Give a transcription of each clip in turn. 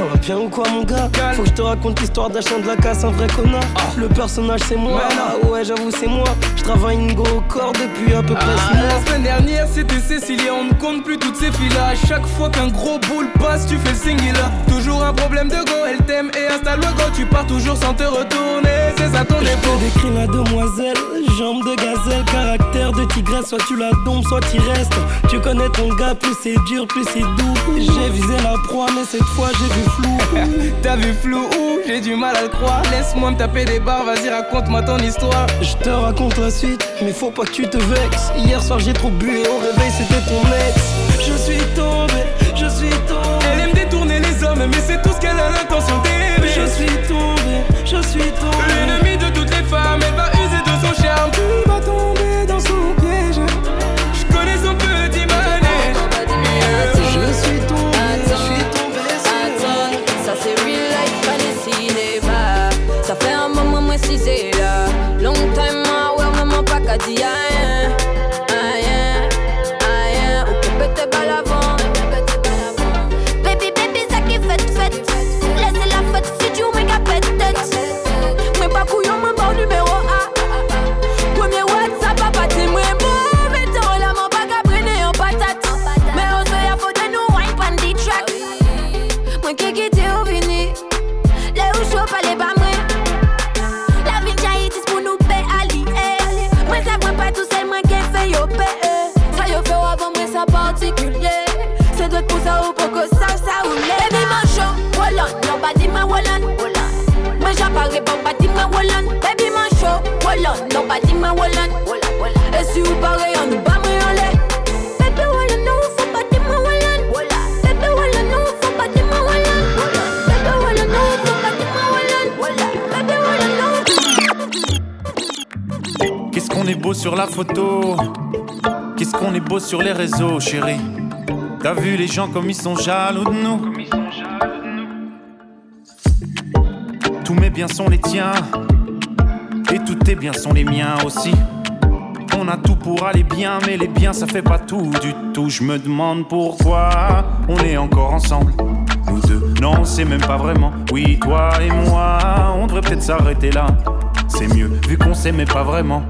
On va bien ou quoi, mon gars? Faut que je te raconte l'histoire d'un chien de la casse, un vrai connard. Ah. Le personnage, c'est moi. Ah ouais, j'avoue, c'est moi. Je travaille une gros corps depuis à peu près 6 Ah, mois. la semaine dernière c'était Cécilia, on ne compte plus toutes ces filles là. À chaque fois qu'un gros boule passe, tu fais le singular. Toujours un problème de go, elle t'aime et installe le go. Tu pars toujours sans te retourner, c'est ça ton Je défaut. te décris la demoiselle, jambe de gazelle, caractère de tigresse, soit tu la dompes, soit tu restes. Tu connais ton gars, plus c'est dur, plus c'est doux. J'ai visé la proie, mais cette fois j'ai vu flou. T'as vu flou ou j'ai du mal à le croire. Laisse-moi me taper des barres, vas-y raconte-moi ton histoire. Je te raconte la suite, mais faut pas que tu te vexes. Hier soir j'ai trop bu et au réveil c'était ton ex. Je suis tombé, je suis tombé. Particulier C'est d'autres pour ça ou pour que ça ça ou Baby, man, show, Wallan. Nobody, man, Wallan. Moi j'apparais pas pas dit moi Wallan Baby man show Wallan Nobody man Wallan Et si vous parlez on nous bat moi en lait Baby, Wallan, non, faut pas dire moi Wallan. Baby, Wallan, non, faut pas dire moi Wallan. Baby, Wallan, non, faut pas dire moi Wallan. Baby, Wallan, non. Qu'est-ce qu'on est beau sur la photo? Qu'est-ce qu'on est beau sur les réseaux, chérie. T'as vu les gens comme ils sont jaloux de nous. Tous mes biens sont les tiens. Et tous tes biens sont les miens aussi. On a tout pour aller bien Mais les biens ça fait pas tout du tout. Je me demande pourquoi On est encore ensemble. Nous deux, non c'est même pas vraiment. Oui toi et moi On devrait peut-être s'arrêter là. C'est mieux vu qu'on s'aimait pas vraiment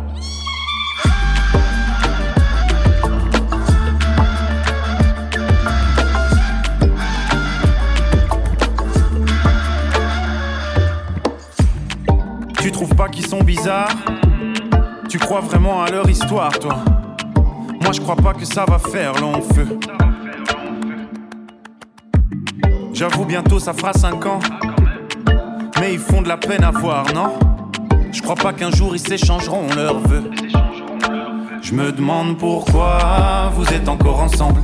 trouves pas qu'ils sont bizarres Tu crois vraiment à leur histoire, toi Moi, je crois pas que ça va faire long feu. J'avoue, bientôt ça fera 5 ans. Mais ils font de la peine à voir, non? Je crois pas qu'un jour ils s'échangeront leurs vœux. Je me demande pourquoi vous êtes encore ensemble.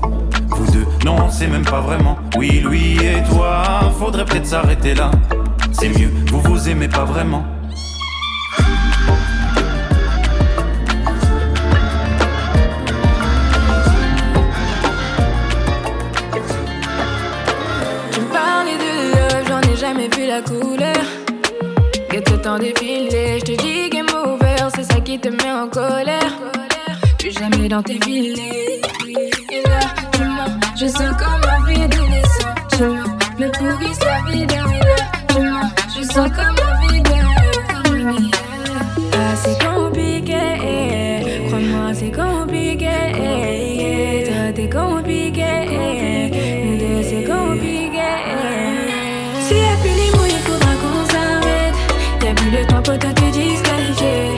Vous deux, non, c'est même pas vraiment. Oui, lui et toi, faudrait peut-être s'arrêter là. C'est mieux, vous vous aimez pas vraiment. Jamais vu la couleur. Que tout temps défilé, je te dis game over, c'est ça qui te met en colère. Plus jamais dans tes filets. Et là, tu mens, je sens comme envie de descendre. Je mens, le pourri sa vie derrière. Tu mens, je sens comme envie de. care.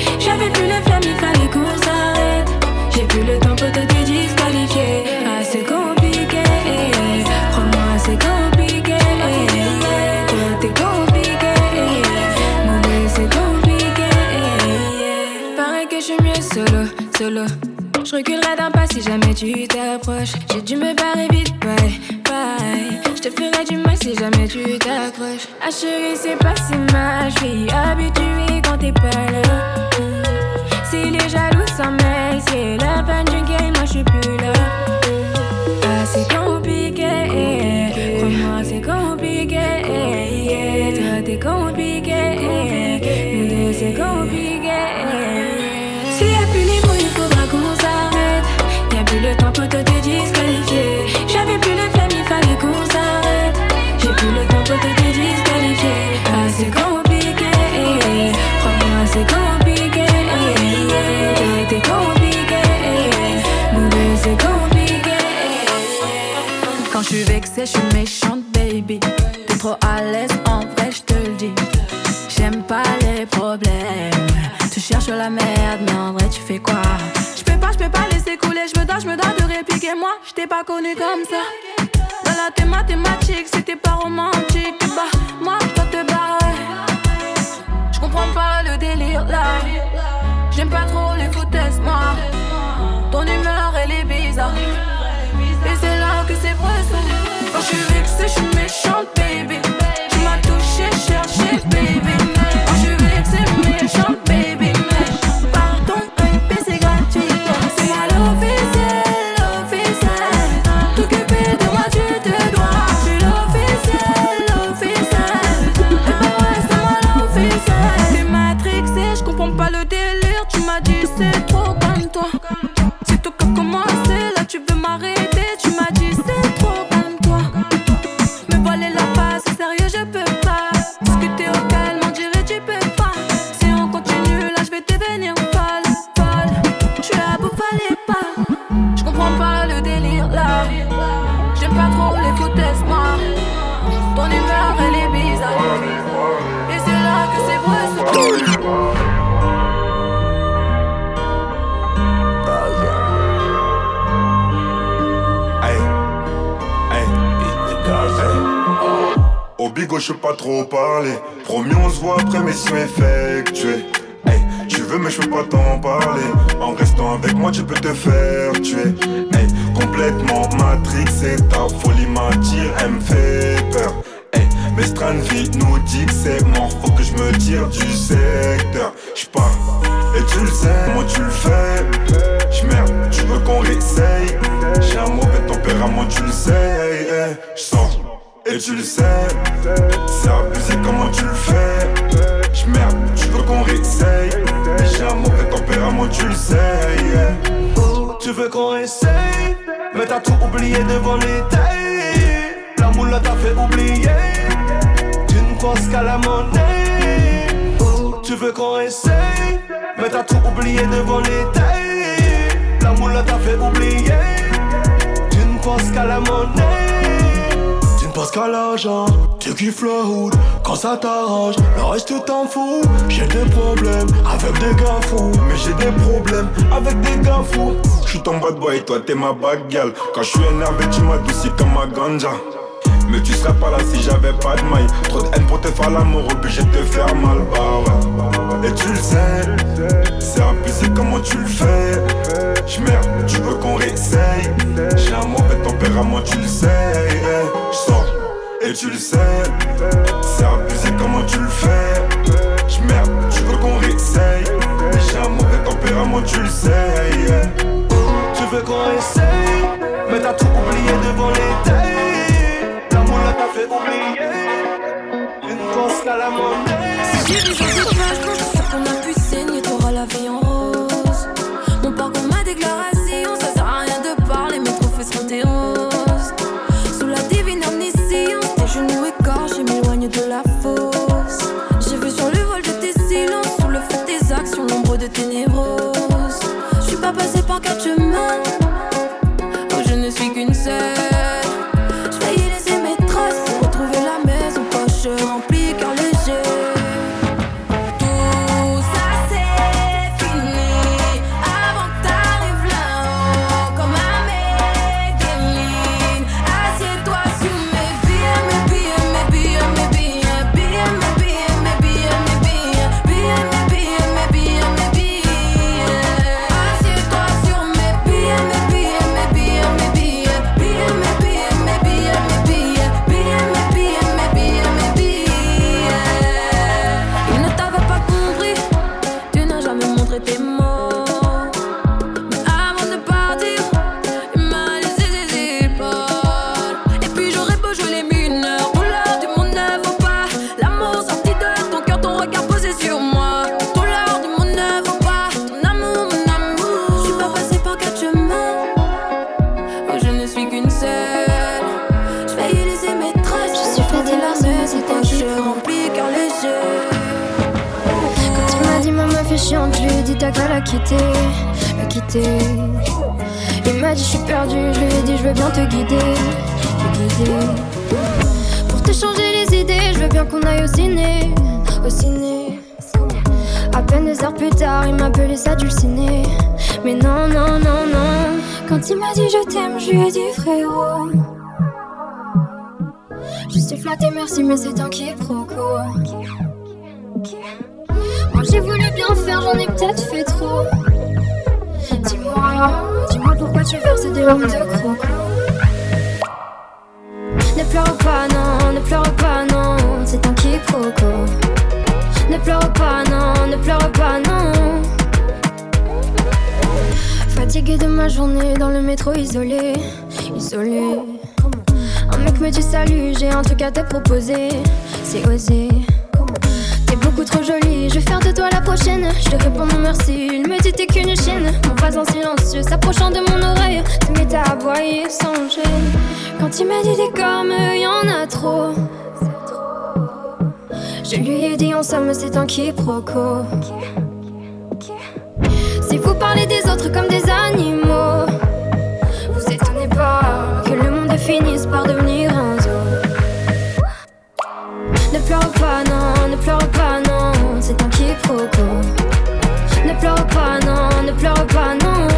Pas si jamais tu t'approches. J'ai dû me barrer vite, bye, bye. Je te ferai du mal si jamais tu t'accroches. Ah chérie, c'est pas si mal. Je suis habituée quand t'es pas là. Si les jaloux s'en mêlent, c'est la fin du game, moi je suis plus là. Ah, c'est je suis vexée, je suis méchante, baby. T'es trop à l'aise, en vrai, je te le dis. J'aime pas les problèmes. Tu cherches la merde, mais en vrai, tu fais quoi? Je peux pas, je peux pas laisser couler. Je me dois, je me dois de répliquer. Moi, je t'ai pas connu comme ça. Dans la mathématique, c'était pas romantique. Bah, moi, je dois te barrer. Je comprends pas le délire là. J'aime pas trop les foutaises, moi. Ton humeur, elle est bizarre. Vexée, je suis méchante, baby. Bigo, je pas trop parler. Promis, on se voit après mission effectuée. Hey, tu veux, mais je peux pas t'en parler. En restant avec moi, tu peux te faire tuer. Hey, complètement matrix, c'est ta folie m'attire, elle me fait peur. Hey, mais Stranville nous dit que c'est mort, faut que je me tire du secteur. J'pars, et tu le sais, moi tu le fais. J'merde, tu veux qu'on réessaye? J'ai un mauvais tempérament, tu le sais. J'sors, et tu le sais. C'est abusé comment tu le fais? J'merde, tu veux qu'on réessaye? J'ai un mauvais tempérament, tu le sais. Tu veux qu'on essaye Mais t'as tout oublié devant l'été La moule t'a fait oublier Tu ne penses qu'à la monnaie Tu veux qu'on essaye Mais t'as tout oublié devant l'été La moule t'a fait oublier Tu ne penses qu'à la monnaie Penses qu'à l'argent Tu kiffes le hood Quand ça t'arrange Le reste t'en fous J'ai des problèmes avec des gars fous Mais j'ai des problèmes avec des gars fous. J'suis ton bad boy, toi t'es ma bad gal. Quand j'suis énervé, tu m'adoucis comme ma ganja. Mais tu serais pas là si j'avais pas de maille. Trop de haine pour te faire l'amour, obligé de te faire mal, bah ouais. Et tu le sais, c'est abusé comment tu le fais. J'merde, tu veux qu'on réessaye. J'ai un mauvais tempérament, tu le sais. Tu le sais, c'est abusé comment tu le fais? J'merde, tu veux qu'on réessaye? J'ai un mauvais tempérament, tu le sais. Tu veux qu'on essaye Mais t'as tout oublié devant l'été La moule t'a fait oublier Tu ne penses qu'à la monnaie je lui ai dit t'as qu'à la quitter, la quitter. Il m'a dit je suis perdu, je lui ai dit je veux bien te guider, j'ai pesé. Pour te changer les idées, je veux bien qu'on aille au ciné. Au ciné. À peine deux heures plus tard, il m'appelait ça dulciné. Mais non, non, non, non. Quand il m'a dit je t'aime, je lui ai dit frérot. Je suis flattée, merci, mais c'est un quiproquo. J'ai voulu bien faire, j'en ai peut-être fait trop. Dis-moi, dis-moi pourquoi tu verses des larmes de croco. Ne pleure pas, non, ne pleure pas, non, c'est un quiproquo. Ne pleure pas, non, ne pleure pas, non. Fatiguée de ma journée dans le métro isolé, isolé. Un mec me dit salut, j'ai un truc à te proposer, c'est osé. T'es beaucoup trop jolie, je vais faire de toi la prochaine. Je te réponds non merci, il me dit t'es qu'une chienne. Mon voisin silencieux s'approchant de mon oreille, met à aboyer sans gêne. Quand il m'a dit des comme y en a trop. Je lui ai dit en somme c'est un quiproquo. Si vous parlez des autres comme des animaux, pleure pas, non, ne pleure pas, non.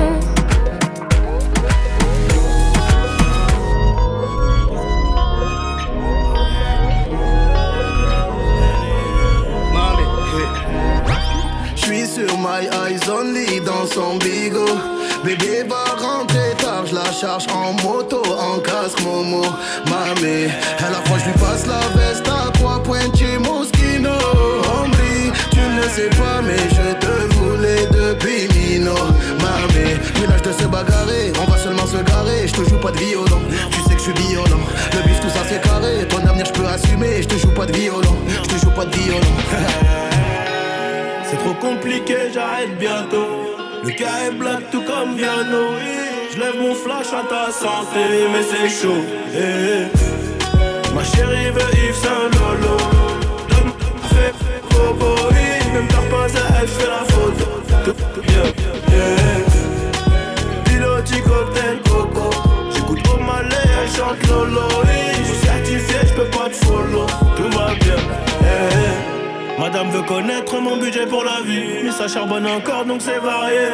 Je suis sur my eyes only dans son bigot. Bébé va rentrer tard, je la charge en moto, en casque Momo. Mamé, à la fois lui passe la veste à trois points chez Moschino. Hombre, tu ne sais pas, mais je te. Village de se bagarrer, on va seulement se garer. Je te joue pas de violon, tu sais que je suis violent. Le bif, tout ça c'est carré, ton avenir je peux assumer. Je te joue pas de violon, je te joue pas de violon. C'est trop compliqué, j'arrête bientôt. Le cas est black tout comme Viano. Je lève mon flash à ta santé, mais c'est chaud. Eh. Ma chérie veut Yves Saint Lolo. Donne, fais, bobo, oui. Même t'as pas à elle, fait la yeah. Piloti cocktail coco. J'écoute au malais, elle chante Lolo. Je suis certifié, je peux pas te follow. Tout va bien. eh, eh. Madame veut connaître mon budget pour la vie. Mais ça charbonne encore donc c'est varié.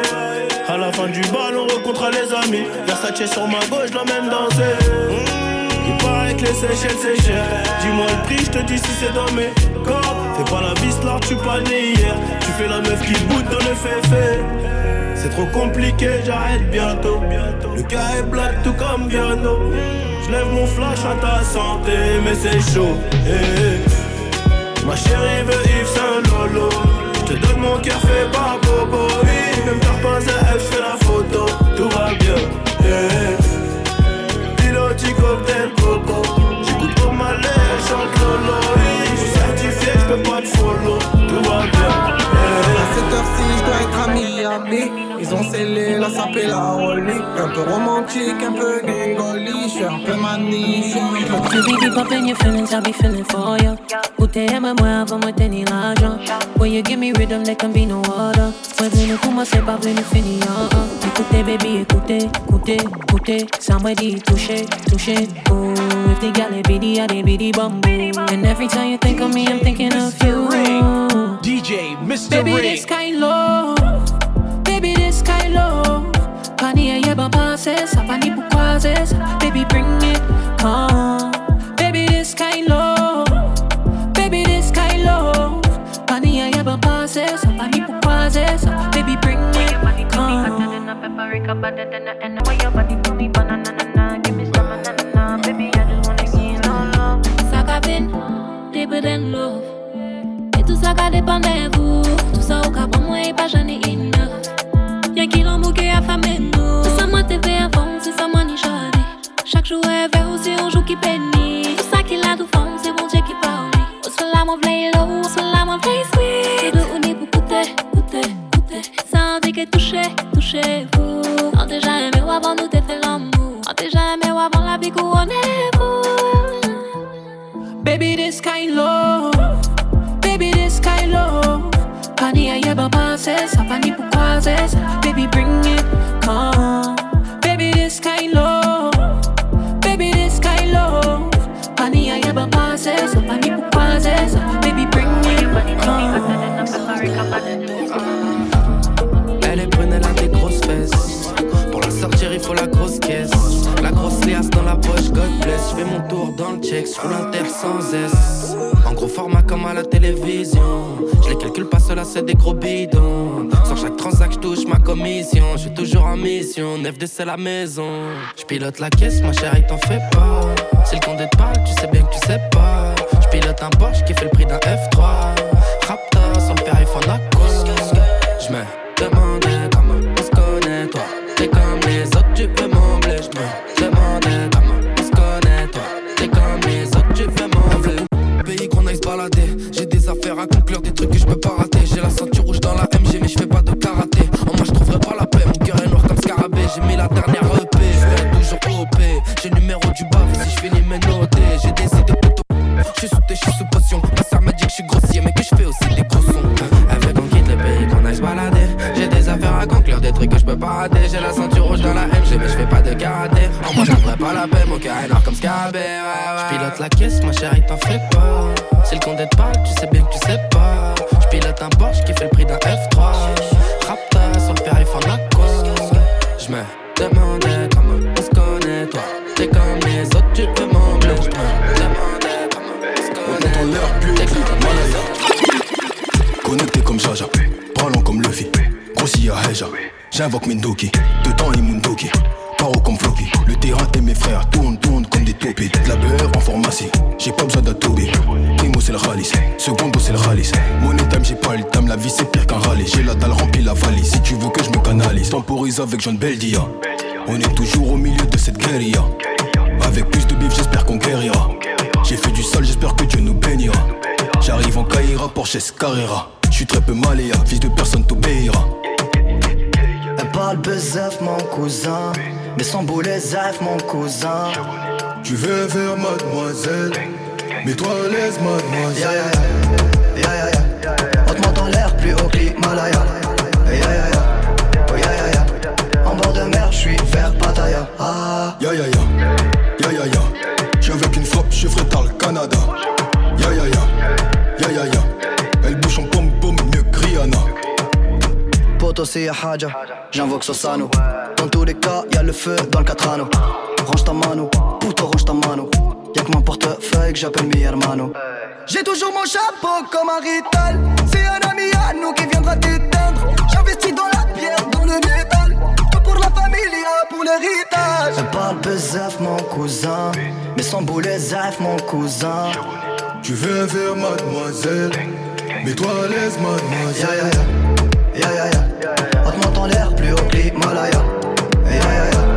À la fin du bal, on rencontre les amis. Versace sur ma gauche, je l'emmène danser. Il paraît que les Seychelles c'est cher. Dis-moi le prix, je te dis si c'est dans mes cordes. Fais pas la vis là, tu pas né hier. Tu fais la meuf qui boude dans le fait C'est trop compliqué, j'arrête bientôt. Le cas est black tout comme Viano. Je lève mon flash à ta santé, mais c'est chaud. Eh, eh. Ma chérie veut Yves Saint Lolo Je te donne mon cœur fait par Bobo oui. Même t'as pas elle fait la photo Tout va bien yeah. Piloti cocktail coco J'écoute pour ma elle chante Lolo oui. Je suis certifié, je peux pas te follow Tout va bien À je dois être à Miami. Ils ont scellé la sape et la rollie. Un peu romantique, un peu gringoli. Je suis un peu mani, je suis un peu You be deep up your feelings, I be feeling for you. Où t'es aimé moi avant moi t'es ni l'argent. When you give me rhythm, there can be no water. Ouais, venu commencer par venu finir. Écoutez, baby, écoutez, écoutez, écoutez. Ça m'a dit toucher, toucher. Oh, if they got it, biddy, I biddy bamboo. And every time you think of me, I'm thinking of you. DJ Mr. Baby, Ring. this kind love. Pani ya yeba passes, pani pourquoi Baby, bring it, come. Baby, this kind love. Baby, this kind love. Pani ya yeba passes, pani pourquoi Baby, bring it, come. Ça cabine, deeper than love. Et tout ça ka dépend de vous Tout ça au cas pour moi et pas j'en ai une Y'a qui l'en bouquet à femme c'est ça moi ni chadi Chaque jour est vert aussi on joue qui bénit Tout ça qu'il a tout fond, c'est bon Dieu qui parle. On se la mon play low, on se la mon play sweet. Tout de on est pour coûter, coûter, coûter Ça on dit que toucher, toucher vous. On déjà aimé ou avant nous t'es fait l'amour. On déjà aimé ou avant la vie couronnez-vous Baby this kind love. Baby, this kind love. Pani ya yeba passes, pani pourquoi Baby, bring it, come. Baby, this kind love. Baby, this kind love. Elle est brune, elle a des grosses fesses. Pour la sortir, il faut la grosse caisse. La grosse liasse dans la poche, God bless. Je fais mon tour dans le check, je l'inter sans S. En gros format comme à la télévision. Je les calcule pas seul, c'est des gros bidons. Sur chaque transac, je touche ma commission. Je suis toujours en mission, de c'est la maison. Je pilote la caisse, ma chérie, t'en fais pas. Si le compte te parle, tu sais bien que tu sais pas. Je pilote un Porsche qui fait le prix d'un F3. La Je me que je peux pas rater. J'ai la ceinture rouge dans la MG, mais je fais pas de karaté. En moi, je trouverai pas la paix. Mon est noir comme scarabée. Ouais, ouais. Je pilote la caisse, ma chérie, t'en fais pas. Si le compte te parle, tu sais bien que tu sais pas. Je pilote un Porsche qui fait le prix d'un F3. Rapta, son père, il font la quoi. Je me demandais J'invoque Mendoki, dedans et Mundoki. Paro comme Floppy, le terrain et mes frères tournent, tournent comme des taupies. De la beurre en pharmacie, j'ai pas besoin d'Atobi. Primo c'est le ralice, secondo c'est le ralice. Money time, j'ai pas le time, la vie c'est pire qu'un rallye. J'ai la dalle remplie la valise, si tu veux que je me canalise. Temporise avec John Beldia. On est toujours au milieu de cette guérilla. Avec plus de bif, j'espère qu'on guérira. J'ai fait du sale, j'espère que Dieu nous bénira. J'arrive en Caïra, Porsche Carrera. J'suis très peu maléa, fils de personne t'obéira. Parle bezef mon cousin. Mais sans boulet zef mon cousin. Tu veux faire mademoiselle Mets-toi à l'aise mademoiselle. Ya ya ya Ya ya ya On te monte en l'air plus haut que l'Himalaya. Ya ya ya Oh ya ya ya En bord de mer j'suis vers Pattaya. Ah. Ya ya ya Ya ya ya J'suis avec une frappe, je ferai le Canada. Ya ya ya Ya ya ya J'invoque Sosano. Dans tous les cas y'a le feu dans le catrano. Range ta mano Puto range ta mano. Y'a que mon portefeuille que j'appelle mi hermano J'ai toujours mon chapeau comme un rital. C'est un ami à nous qui viendra t'éteindre. J'investis dans la pierre, dans le métal. Tout pour la familia, pour l'héritage. Elle parle bezef mon cousin. Mais sans boulet zef mon cousin. Tu veux faire mademoiselle? Mets-toi à l'aise mademoiselle Ya ya ya On te monte en l'air plus haut que l'Himalaya. Ya ya ya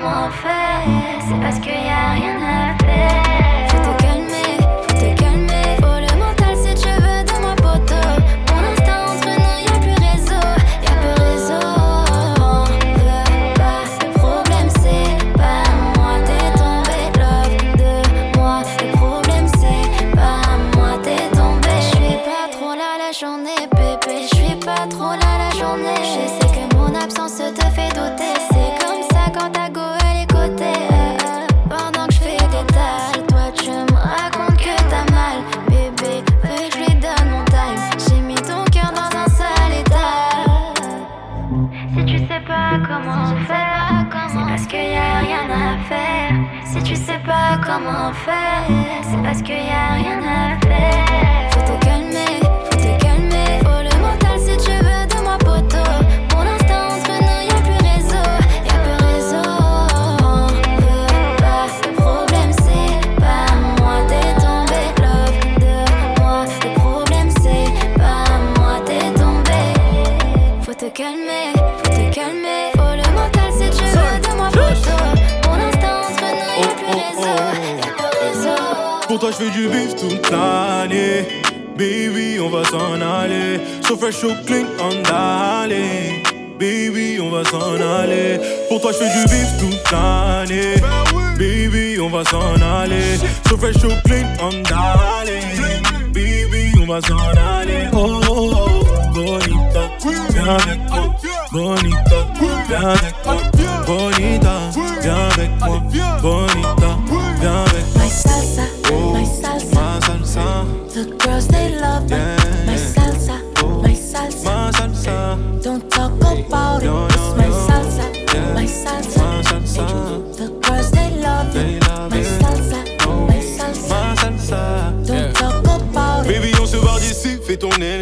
comment faire, c'est parce qu'il Si tu sais pas comment faire, c'est parce qu'il y a rien à faire. Pour toi, je fais du bif toute l'année. Baby, on va s'en aller. So fresh, so clean, on d'aller. Baby, on va s'en aller. Pour toi, je fais du bif toute l'année. Baby, on va s'en aller. So fresh, so clean, on d'aller. Baby, on va s'en aller. Oh, oh, oh, bonita, viens avec moi. Bonita, viens avec moi. Bonita, viens avec moi. Bonita,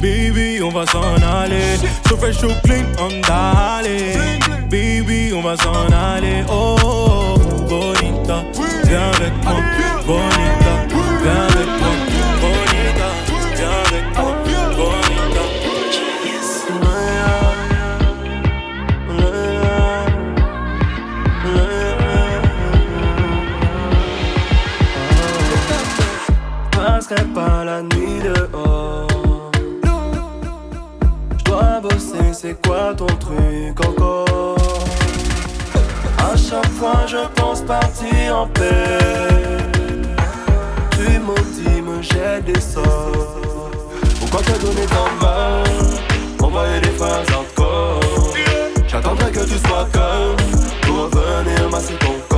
Baby, on va s'en aller. So fresh, so clean, on d'aller. Baby, on va s'en aller. Oh, oh, oh, bonita, viens avec moi. Bonita, viens avec moi. Bonita, viens avec moi. Bonita. passerai pas la nuit dehors. C'est quoi ton truc encore? À chaque fois je pense partir en paix. Tu maudis, me jettes des sorts. Pourquoi te donner tant mal? Envoyer des phrases encore. J'attendrai que tu sois calme pour revenir masser ton corps.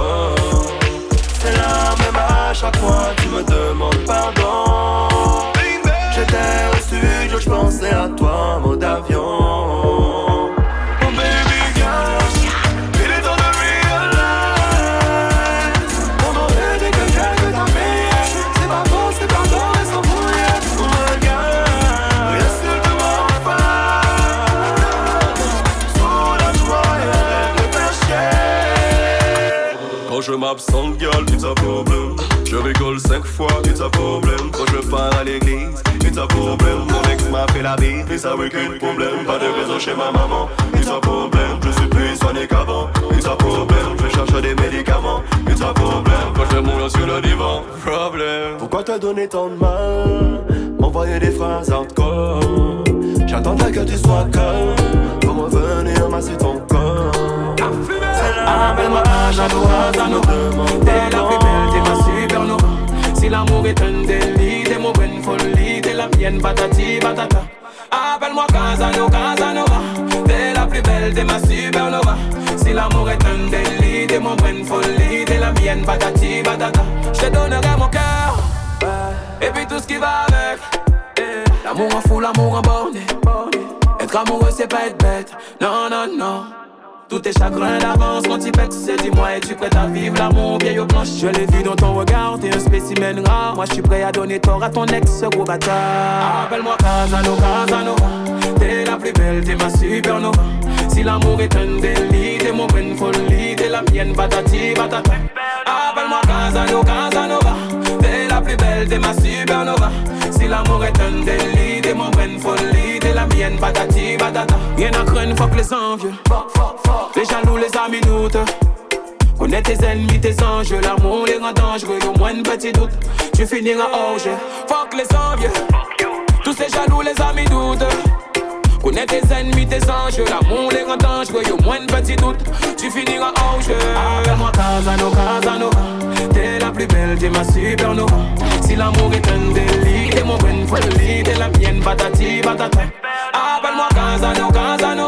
It's a problem. Je rigole cinq fois, it's a problem. Quand je pars à l'église, it's a problem. Mon ex m'a fait la vie, ça veut qu'un problème. Pas de raison chez ma maman, it's a problem. Je suis plus soigné qu'avant, it's a problem. Je cherche des médicaments, it's a problem. Quand je mourrai sur le divan, problème. Pourquoi te donner tant de mal? M'envoyer des phrases hardcore. J'attendrai que tu sois calme pour revenir masser ton corps. Appelle-moi Ajano, Ajano T'es Si l'amour est un délit, t'es mon bonne folie T'es la mienne, patati patata. Appelle-moi Casano, Casanova. T'es la plus belle, t'es ma supernova. Si l'amour est un délit, t'es mon bonne folie T'es la mienne, patati patata. Je te donnerai mon cœur Et puis tout ce qui va avec. L'amour en fou, l'amour en borné. Être amoureux c'est pas être bête. Non, non, non tous tes chagrins d'avance quand tu dis-moi, es-tu prête à vivre l'amour vieille aux planches Je l'ai vu dans ton regard, t'es un spécimen rare. Moi je suis prêt à donner tort à ton ex, gros bâtard. Appelle-moi Casano, Casanova T'es la plus belle, t'es ma supernova. Si l'amour est un délit, t'es mon bonne folie. T'es la mienne, patati, patata. Appelle-moi Casano, Casanova. T'es la plus belle, t'es ma supernova. Si l'amour est un délit, t'es mon bonne folie. T'es la mienne, patati, patata. Rien à craindre, fuck les envieux Les jaloux, les amis doutent Connais tes ennemis, tes enjeux L'amour les rend dangereux, au moins de petit doute. Tu finiras jeu Fuck les envieux Tous ces jaloux, les amis doutent Connais tes ennemis, tes enjeux L'amour les rend dangereux, au moins de petit doute. Tu finiras jeu Appelle-moi Casano, Casanova T'es la plus belle, t'es ma supernova. Si l'amour est un délit T'es mon bonne folie, t'es la mienne, patati, patata. Appelle-moi Casano, Casanova T'es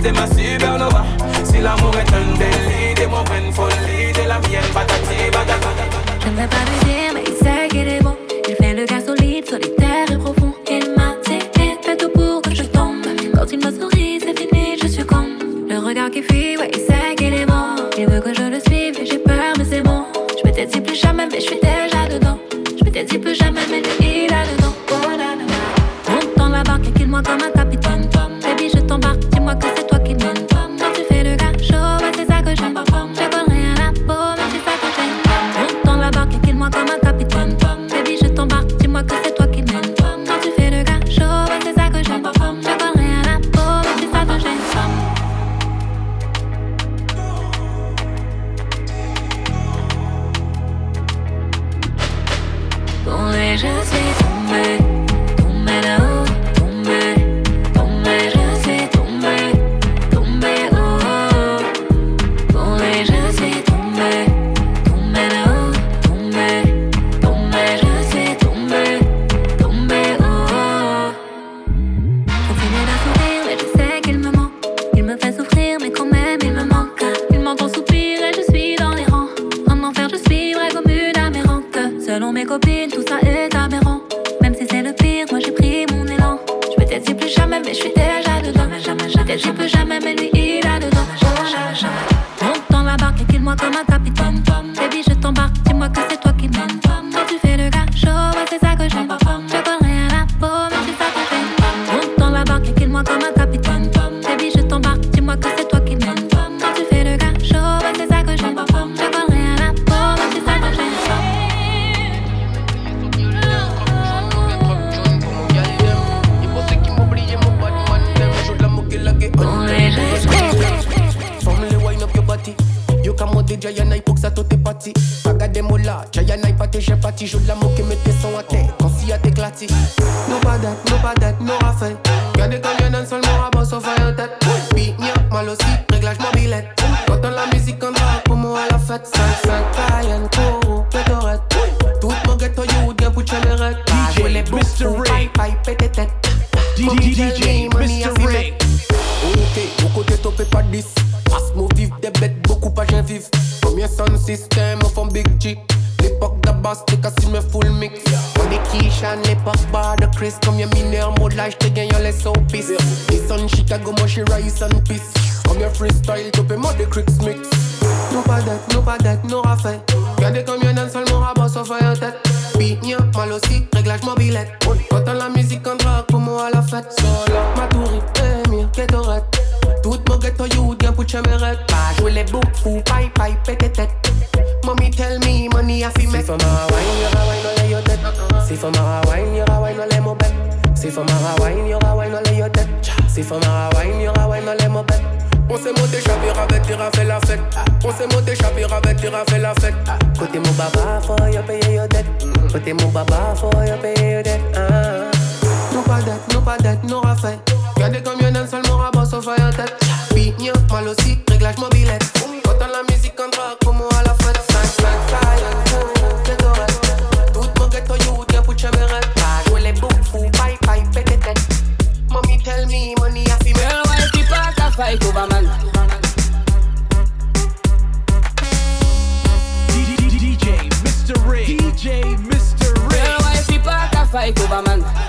t'es ma supernova Si l'amour est un délit T'es mon bonne folie, t'es la mienne, patati, patata Je ne vais pas lui dire, mais il sait qu'il est bon. Il fait le gars solide, solitaire et profond. Il m'a tiré, fait tout pour que je tombe. Quand il me sourit, c'est fini, je suis comme le regard qui fuit, ouais, il sait qu'il est bon. Il veut que je le suive, j'ai peur, mais c'est bon. Je me dit plus jamais, mais je suis déjà No pas d'être, no pas d'être, no raffaire Regardez comme y'en a seulement rabat sauf à un tête nia, mal aussi, réglage mobilette Quand on la musique en drague pour moi à la fête. 5, 5, Cayenne, Koro, Pétorette. Tout mon ghetto you, bien pour les règles DJ Mr. Ray. Pipe, pété tête. DJ Mr. Ray. Ok, mon côté topé pas 10 Passe mot vif, des bêtes, beaucoup pas j'en vive Premier sound system, on fond big G L'époque d'Abbas, t'es cassé me full mix. On est Kishan, l'époque bar de Chris Comme y'a mineur, mode là, j'te gagne les soapies Les son Chicago, moi j'suis Rice and Peace Comme y'a freestyle, topé mode de Cricks mix. No pas d'être, non pas d'être, non rafait Regardez comme y'en a seulement rabat sauf un tête nia, mal aussi, réglage mobilette Quand on la musique en drague, pour moi à la fête Solo, Maturi, Emir, Ketorette Tout mon ghetto youth, bien pour chemerette Pas jouer les boucs, fou, paille, paille, pété tête Mommy tell me, money a fi make Si for my wine, y'aura wine, on lay your tête Si for my wine, y'aura wine, mon bête Si for my wine, y'aura wine, your tête Si for my wine, wine, on s'est monté chabir avec tira fait la fête. On s'est monté chabir avec tira fait la fête. Côté mon baba, faut y'a payer your dette Côté mon baba, faut y'a payer your dette ah. Non pas dette, non pas dette, non rafait Regardez comme y'en a seulement rabat sauf à tête. Nia, mal aussi, réglage mobilette Quand on la musique en drague, out a fight over man? DJ Mr. Ray. DJ Mr. Ray. Girl, why keep out a fight over man?